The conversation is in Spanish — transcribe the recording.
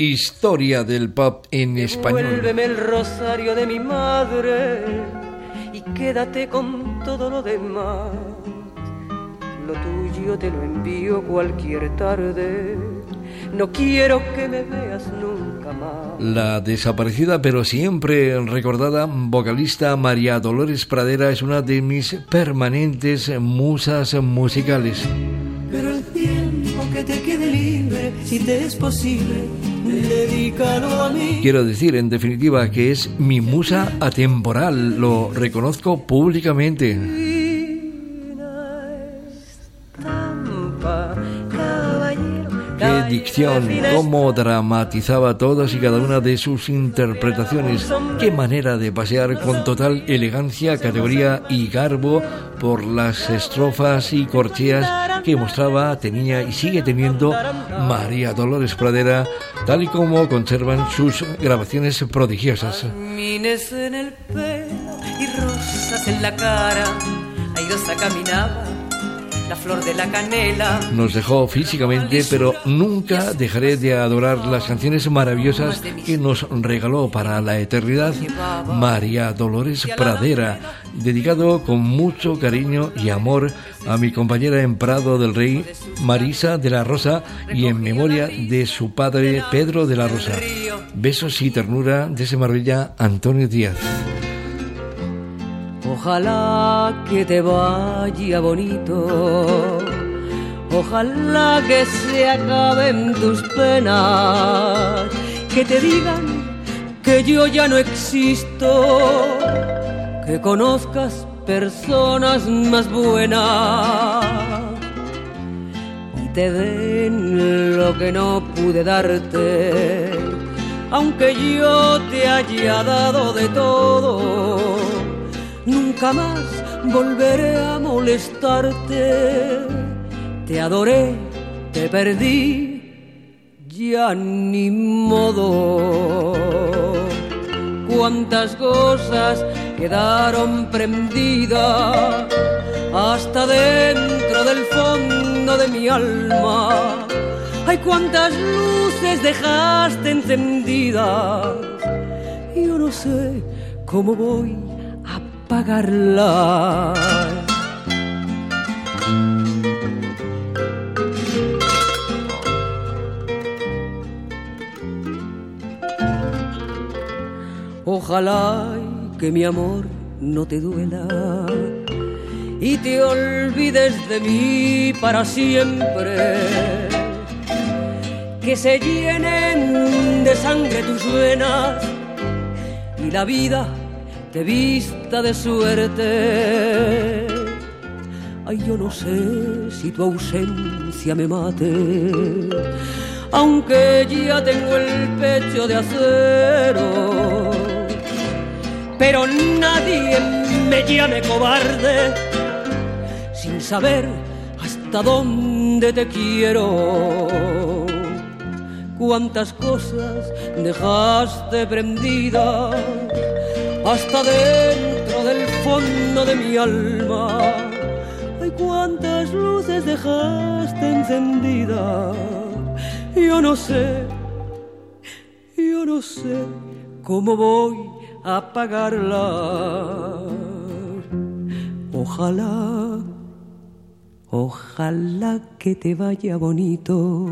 Historia del pop en español. Vuélveme el rosario de mi madre y quédate con todo lo demás. Lo tuyo te lo envío cualquier tarde. No quiero que me veas nunca más. La desaparecida pero siempre recordada vocalista María Dolores Pradera es una de mis permanentes musas musicales. Pero el tiempo que te quede libre, si te es posible. Quiero decir, en definitiva, que es mi musa atemporal, lo reconozco públicamente. Qué caballero dicción, de fina cómo dramatizaba todas y cada una de sus interpretaciones, qué manera de pasear con total elegancia, categoría y garbo por las estrofas y corcheas que mostraba, tenía y sigue teniendo María Dolores Pradera, tal y como conservan sus grabaciones prodigiosas. Mines en el pelo y rosas en la cara. Caminaba, la flor de la canela. Nos dejó físicamente, pero nunca dejaré de adorar las canciones maravillosas que nos regaló para la eternidad María Dolores Pradera, dedicado con mucho cariño y amor a mi compañera en Prado del Rey, Marisa de la Rosa, y en memoria de su padre Pedro de la Rosa. Besos y ternura de ese Marbella Antonio Díaz. Ojalá que te vaya bonito. Ojalá que se acaben tus penas. Que te digan que yo ya no existo. Que conozcas personas más buenas. Y te den lo que no pude darte. Aunque yo te haya dado de todo nunca más volveré a molestarte. Te adoré, te perdí, ya ni modo. Cuántas cosas quedaron prendidas hasta dentro del fondo de mi alma. Ay, cuántas luces dejaste encendidas. Yo no sé cómo voy pagarla. Ojalá que mi amor no te duela y te olvides de mí para siempre. Que se llenen de sangre tus venas y la vida te vista de suerte. Ay, yo no sé si tu ausencia me mate, aunque ya tengo el pecho de acero. Pero nadie me llame cobarde sin saber hasta dónde te quiero. Cuántas cosas dejaste prendidas hasta dentro del fondo de mi alma. Ay, cuántas luces dejaste encendidas. Yo no sé, yo no sé cómo voy a pagarla. Ojalá, ojalá que te vaya bonito